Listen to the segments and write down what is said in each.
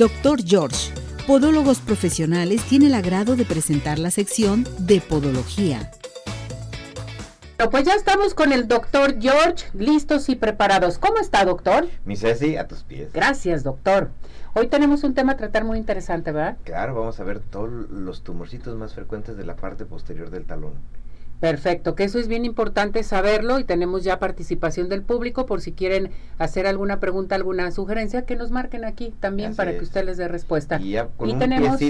Doctor George, Podólogos Profesionales, tiene el agrado de presentar la sección de Podología. Pues ya estamos con el doctor George, listos y preparados. ¿Cómo está, doctor? Mi Ceci, a tus pies. Gracias, doctor. Hoy tenemos un tema a tratar muy interesante, ¿verdad? Claro, vamos a ver todos los tumorcitos más frecuentes de la parte posterior del talón. Perfecto, que eso es bien importante saberlo y tenemos ya participación del público por si quieren hacer alguna pregunta, alguna sugerencia, que nos marquen aquí también para que usted les dé respuesta. Y ya con un tenemos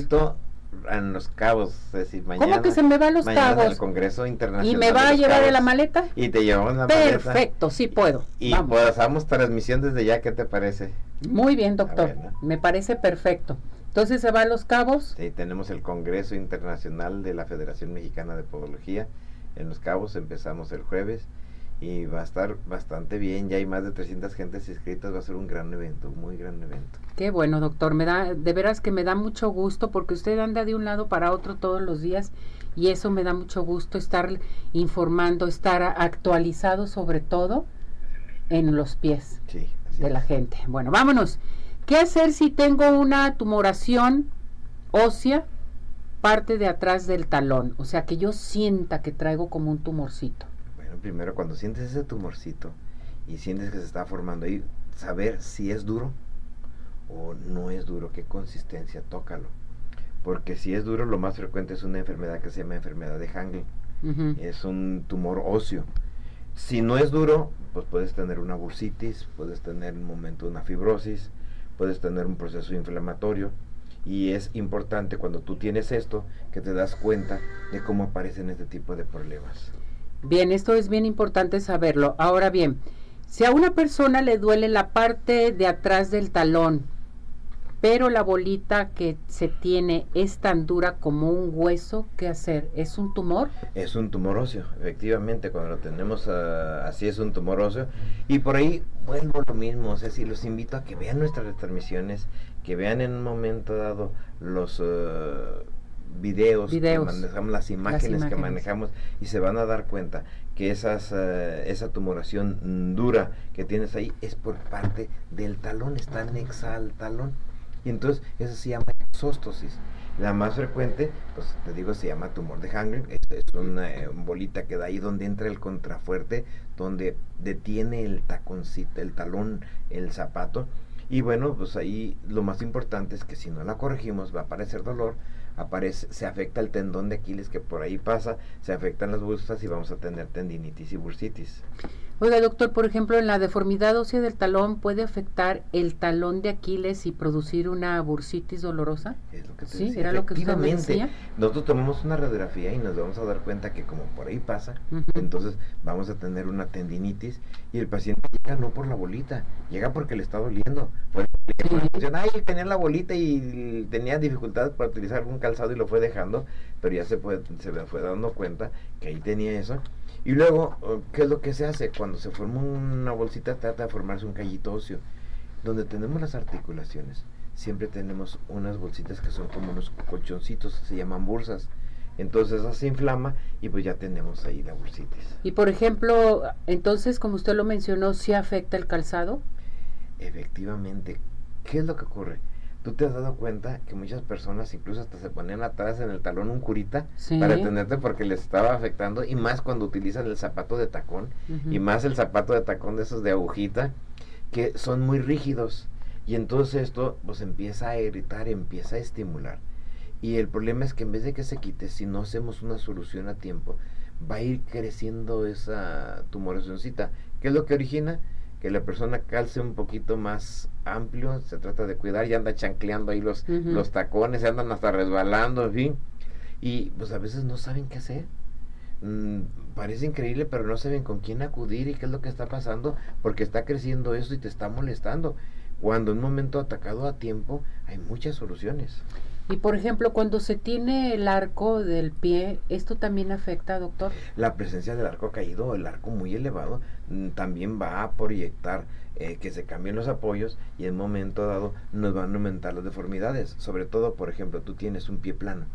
en Los Cabos, es mañana. ¿Cómo que se me va a Los Cabos? el Congreso Internacional. ¿Y me va a llevar de la maleta? Y te llevamos la maleta. Perfecto, sí puedo. Y pues hagamos transmisión desde ya, ¿qué te parece? Muy bien, doctor. Me parece perfecto. Entonces se va a Los Cabos. Sí, tenemos el Congreso Internacional de la Federación Mexicana de Podología. En Los Cabos empezamos el jueves y va a estar bastante bien. Ya hay más de 300 gentes inscritas. Va a ser un gran evento, muy gran evento. Qué bueno, doctor. Me da, de veras que me da mucho gusto porque usted anda de un lado para otro todos los días y eso me da mucho gusto estar informando, estar actualizado sobre todo en los pies de la gente. Bueno, vámonos. ¿Qué hacer si tengo una tumoración ósea parte de atrás del talón? O sea, que yo sienta que traigo como un tumorcito primero cuando sientes ese tumorcito y sientes que se está formando ahí, saber si es duro o no es duro, qué consistencia, tócalo. Porque si es duro, lo más frecuente es una enfermedad que se llama enfermedad de Hangle. Es un tumor óseo. Si no es duro, pues puedes tener una bursitis, puedes tener un momento una fibrosis, puedes tener un proceso inflamatorio. Y es importante cuando tú tienes esto que te das cuenta de cómo aparecen este tipo de problemas. Bien, esto es bien importante saberlo. Ahora bien, si a una persona le duele la parte de atrás del talón, pero la bolita que se tiene es tan dura como un hueso, ¿qué hacer? ¿Es un tumor? Es un tumor óseo, efectivamente, cuando lo tenemos ah, así es un tumor óseo. Y por ahí vuelvo lo mismo, o sea, si los invito a que vean nuestras transmisiones, que vean en un momento dado los... Ah, videos, videos. manejamos, las imágenes, que manejamos y se van a dar cuenta que esas, eh, esa tumoración dura que tienes ahí es por parte del talón, está anexada al talón. Y entonces eso se llama exóstosis. La más frecuente, pues te digo, se llama tumor de Hangen, es, una eh, bolita que da ahí donde entra el contrafuerte, donde detiene el taconcito, el talón, el zapato. Y bueno, pues ahí lo más importante es que si no la corregimos va a aparecer dolor, aparece, se afecta el tendón de Aquiles que por ahí pasa, se afectan las bursas y vamos a tener tendinitis y bursitis. Oiga, doctor, por ejemplo, en la deformidad ósea del talón puede afectar el talón de Aquiles y producir una bursitis dolorosa. Es lo que te sí, era lo que usted decía. Nosotros tomamos una radiografía y nos vamos a dar cuenta que como por ahí pasa, entonces vamos a tener una tendinitis y el paciente llega no por la bolita, llega porque le está doliendo. Ay, tenía la bolita y tenía dificultades para utilizar algún calzado y lo fue dejando, pero ya se, fue, se fue dando cuenta que ahí tenía eso. Y luego, ¿qué es lo que se hace? Cuando se forma una bolsita, trata de formarse un callito óseo. Donde tenemos las articulaciones, siempre tenemos unas bolsitas que son como unos colchoncitos, se llaman bursas. Entonces se inflama y pues ya tenemos ahí la bursitis. Y por ejemplo, entonces, como usted lo mencionó, ¿sí afecta el calzado? Efectivamente. ¿Qué es lo que ocurre? tú te has dado cuenta que muchas personas incluso hasta se ponían atrás en el talón un curita para tenerte porque les estaba afectando y más cuando utilizan el zapato de tacón y más el zapato de tacón de esos de agujita que son muy rígidos. Y entonces esto pues empieza a irritar, empieza a estimular. Y el problema es que en vez de que se quite si no hacemos una solución a tiempo va a ir creciendo esa tumoracióncita ¿qué es lo que origina? Que la persona calce un poquito más amplio, se trata de cuidar, y anda chancleando ahí los, los tacones, se andan hasta resbalando, en fin, y pues a veces no saben qué hacer. Mm, parece increíble, pero no saben con quién acudir y qué es lo que está pasando, porque está creciendo eso y te está molestando. Cuando en un momento atacado a tiempo, hay muchas soluciones. Y por ejemplo, cuando se tiene el arco del pie, ¿esto también afecta, doctor? La presencia del arco caído, el arco muy elevado, mm, también va a proyectar eh, que se cambien los apoyos y en momento dado nos van a aumentar las deformidades. Sobre todo, por ejemplo, tú tienes un pie plano,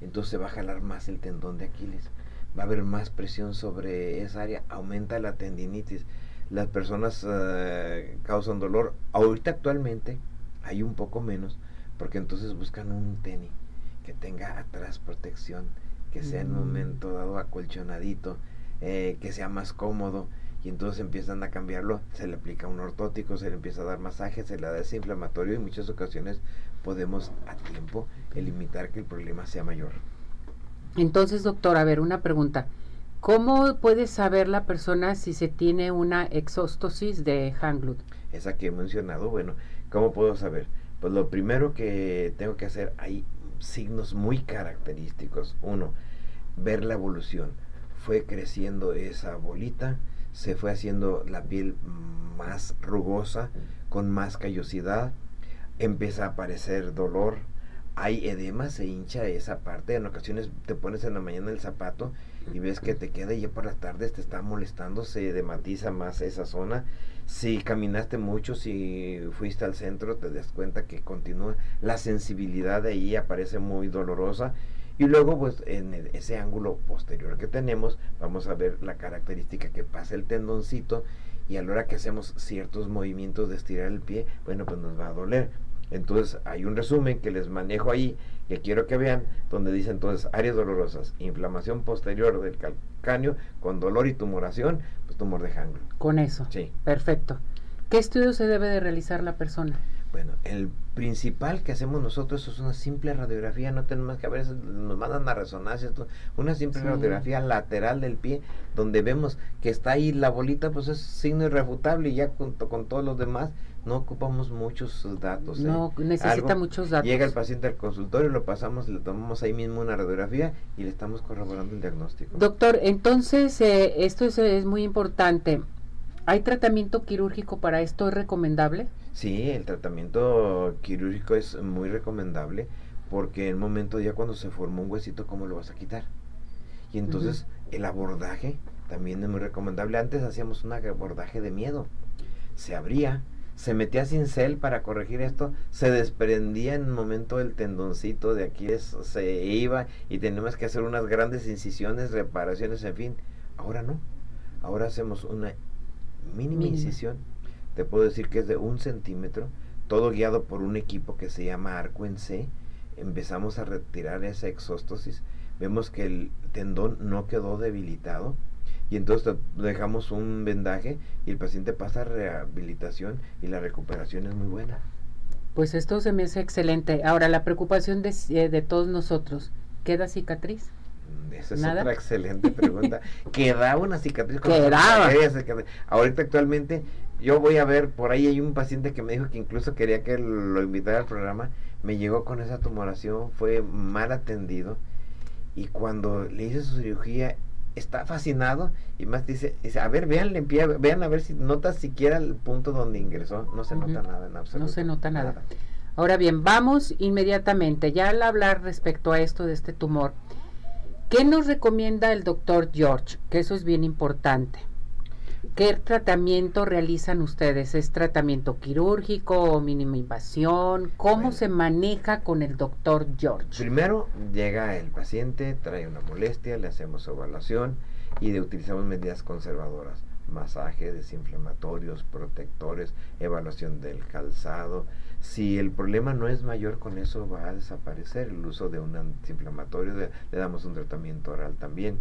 entonces va a jalar más el tendón de Aquiles, va a haber más presión sobre esa área, aumenta la tendinitis. Las personas eh, causan dolor. Ahorita actualmente hay un poco menos porque entonces buscan un tenis que tenga atrás protección, que sea en un mm. momento dado acolchonadito, eh, que sea más cómodo y entonces empiezan a cambiarlo, se le aplica un ortótico, se le empieza a dar masaje, se le da desinflamatorio y en muchas ocasiones podemos a tiempo limitar que el problema sea mayor. Entonces, doctor, a ver, una pregunta. ¿Cómo puede saber la persona si se tiene una exóstosis de Hanglut? Esa que he mencionado, bueno, ¿cómo puedo saber? Pues lo primero que tengo que hacer, hay signos muy característicos. Uno, ver la evolución. Fue creciendo esa bolita, se fue haciendo la piel más rugosa, con más callosidad, empieza a aparecer dolor, hay edema, se hincha esa parte, en ocasiones te pones en la mañana el zapato y ves que te queda y ya por las tardes te está molestando, se edematiza más esa zona. Si caminaste mucho, si fuiste al centro, te das cuenta que continúa la sensibilidad de ahí aparece muy dolorosa y luego, pues en ese ángulo posterior que tenemos, vamos a ver la característica que pasa el tendoncito y a la hora que hacemos ciertos movimientos de estirar el pie, bueno, pues nos va a doler. Entonces hay un resumen que les manejo ahí, que quiero que vean, donde dice entonces áreas dolorosas, inflamación posterior del calcáneo con dolor y tumoración, pues tumor de janglo. Con eso. Sí. Perfecto. ¿Qué estudio se debe de realizar la persona? Bueno, el principal que hacemos nosotros es una simple radiografía, no tenemos que veces nos mandan a resonancia, una simple radiografía lateral del pie, donde vemos que está ahí la bolita, pues es signo irrefutable y ya junto con todos los demás no ocupamos muchos datos. ¿eh? No, necesita muchos datos. Llega el paciente al consultorio, lo pasamos, le tomamos ahí mismo una radiografía y le estamos corroborando el diagnóstico. Doctor, entonces eh, esto es, es muy importante. ¿Hay tratamiento quirúrgico para esto? ¿Es recomendable? Sí, el tratamiento quirúrgico es muy recomendable porque en el momento ya cuando se formó un huesito, ¿cómo lo vas a quitar? Y entonces el abordaje también es muy recomendable. Antes hacíamos un abordaje de miedo. Se abría, se metía cincel para corregir esto, se desprendía en un momento el tendoncito de aquí, se iba y teníamos que hacer unas grandes incisiones, reparaciones, en fin. Ahora no. Ahora hacemos una mínima incisión te puedo decir que es de un centímetro, todo guiado por un equipo que se llama Arco en C. Empezamos a retirar esa exóstosis, vemos que el tendón no quedó debilitado y entonces dejamos un vendaje y el paciente pasa a rehabilitación y la recuperación es muy buena. Pues esto se me hace excelente. Ahora, la preocupación de, eh, de todos nosotros, ¿queda cicatriz? Esa es otra excelente pregunta. ¿Queda una cicatriz? Quedaba. Ahorita actualmente yo voy a ver, por ahí hay un paciente que me dijo que incluso quería que lo invitara al programa, me llegó con esa tumoración, fue mal atendido y cuando le hice su cirugía está fascinado y más dice, dice a ver, vean, vean a ver si nota siquiera el punto donde ingresó, no se nota nada en absoluto. No se nota nada. Ahora bien, vamos inmediatamente, ya al hablar respecto a esto de este tumor, ¿qué nos recomienda el doctor George? Que eso es bien importante. ¿Qué tratamiento realizan ustedes? ¿Es tratamiento quirúrgico o mínima invasión? ¿Cómo se maneja con el doctor George? Primero llega el paciente, trae una molestia, le hacemos evaluación y de, utilizamos medidas conservadoras. Masaje, desinflamatorios, protectores, evaluación del calzado. Si el problema no es mayor, con eso va a desaparecer el uso de un antiinflamatorio, le damos un tratamiento oral también.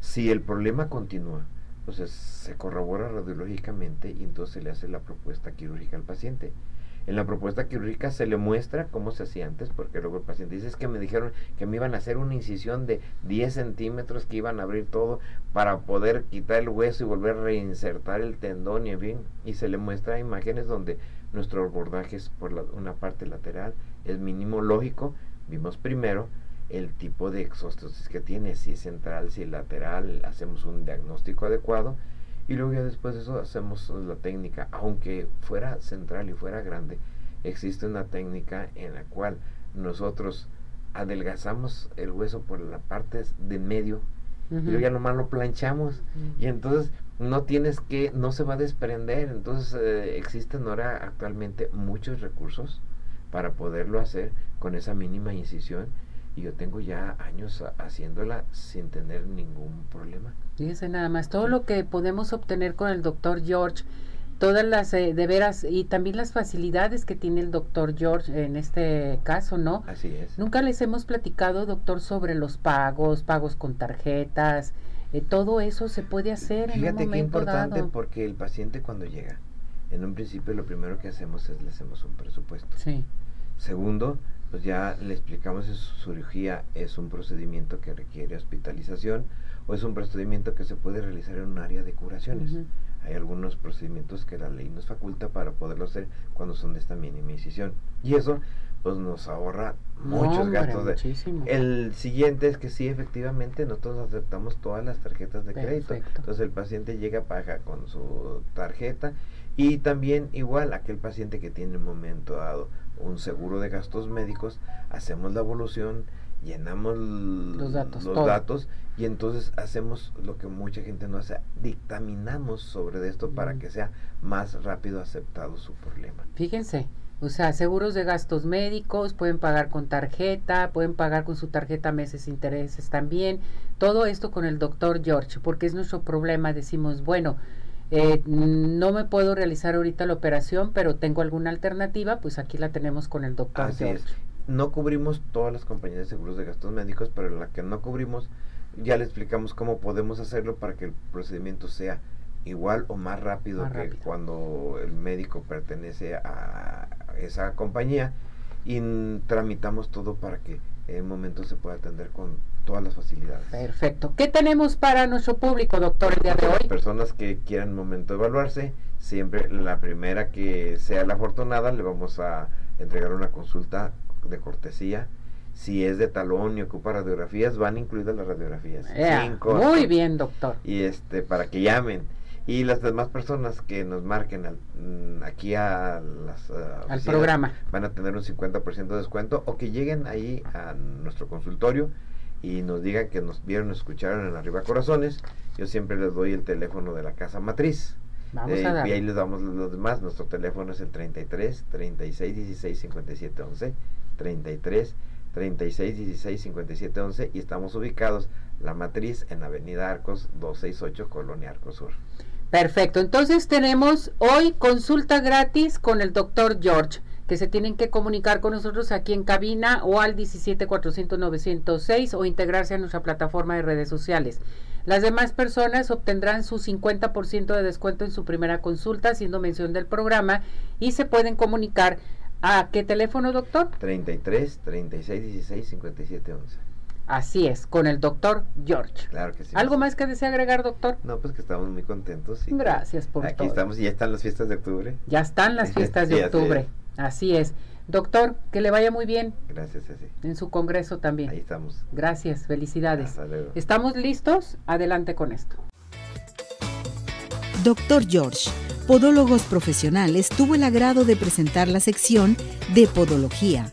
Si el problema continúa, entonces se corrobora radiológicamente y entonces se le hace la propuesta quirúrgica al paciente. En la propuesta quirúrgica se le muestra cómo se hacía antes, porque luego el paciente dice es que me dijeron que me iban a hacer una incisión de 10 centímetros, que iban a abrir todo para poder quitar el hueso y volver a reinsertar el tendón y en fin. Y se le muestra imágenes donde nuestro abordaje es por una parte lateral, es mínimo lógico. Vimos primero el tipo de exóstosis que tiene, si es central, si es lateral, hacemos un diagnóstico adecuado y luego ya después de eso hacemos la técnica, aunque fuera central y fuera grande, existe una técnica en la cual nosotros adelgazamos el hueso por la parte de medio y luego ya nomás lo planchamos. Y entonces no tienes que, no se va a desprender, entonces eh, existen ahora actualmente muchos recursos para poderlo hacer con esa mínima incisión y yo tengo ya años haciéndola sin tener ningún problema. Fíjese nada más, todo lo que podemos obtener con el doctor George todas las, eh, de veras, y también las facilidades que tiene el doctor George en este caso, ¿no? Así es. Nunca les hemos platicado, doctor, sobre los pagos, pagos con tarjetas, eh, todo eso se puede hacer en un momento qué importante dado. porque el paciente cuando llega, en un principio lo primero que hacemos es le hacemos un presupuesto. Sí. Segundo, pues ya le explicamos si su cirugía es un procedimiento que requiere hospitalización o es un procedimiento que se puede realizar en un área de curaciones. Hay algunos procedimientos que la ley nos faculta para poderlo hacer cuando son de esta mínima incisión. Y eso pues nos ahorra muchos gastos. De, el siguiente es que sí, efectivamente, nosotros aceptamos todas las tarjetas de crédito. Entonces el paciente llega, paga con su tarjeta y también igual aquel paciente que tiene en un momento dado un seguro de gastos médicos, hacemos la evolución, llenamos los datos, los datos y entonces hacemos lo que mucha gente no hace, dictaminamos sobre esto para que sea más rápido aceptado su problema. Fíjense, o sea, seguros de gastos médicos, pueden pagar con tarjeta, pueden pagar con su tarjeta meses intereses también. Todo esto con el doctor George, porque es nuestro problema. Decimos, bueno, eh, no me puedo realizar ahorita la operación, pero tengo alguna alternativa, pues aquí la tenemos con el doctor George. No cubrimos todas las compañías de seguros de gastos médicos, pero la que no cubrimos, ya le explicamos cómo podemos hacerlo para que el procedimiento sea igual o más rápido que cuando el médico pertenece a esa compañía y tramitamos todo para que en un momento se pueda atender con todas las facilidades. Perfecto. ¿Qué tenemos para nuestro público, doctor, el día de hoy? Personas que quieran un momento evaluarse, siempre la primera que sea la afortunada le vamos a entregar una consulta de cortesía. Si es de talón y ocupa radiografías, van incluidas las radiografías. muy bien, doctor. Y este, para que llamen y las demás personas que nos marquen mm, aquí a las, al programa van a tener un 50% de descuento o que lleguen ahí a nuestro consultorio y nos digan que nos vieron, escucharon en Arriba Corazones. Yo siempre les doy el teléfono de la casa matriz. Vamos eh, a y ahí les damos los demás. Nuestro teléfono es el 33 36 16 57 11. 33 36 16 57 11 y estamos ubicados la matriz en Avenida Arcos 268 Colonia Arcos Sur. Perfecto, entonces tenemos hoy consulta gratis con el doctor George, que se tienen que comunicar con nosotros aquí en cabina o al 17 o integrarse a nuestra plataforma de redes sociales. Las demás personas obtendrán su 50% de descuento en su primera consulta, haciendo mención del programa, y se pueden comunicar a qué teléfono, doctor? 33 36 16 57 11. Así es, con el doctor George. Claro que sí. ¿Algo más que desea agregar, doctor? No, pues que estamos muy contentos. Gracias por Aquí estamos y ya están las fiestas de octubre. Ya están las fiestas de octubre. Así es. Doctor, que le vaya muy bien. Gracias, Ceci. En su congreso también. Ahí estamos. Gracias, felicidades. Hasta luego. ¿Estamos listos? Adelante con esto. Doctor George, Podólogos Profesionales, tuvo el agrado de presentar la sección de Podología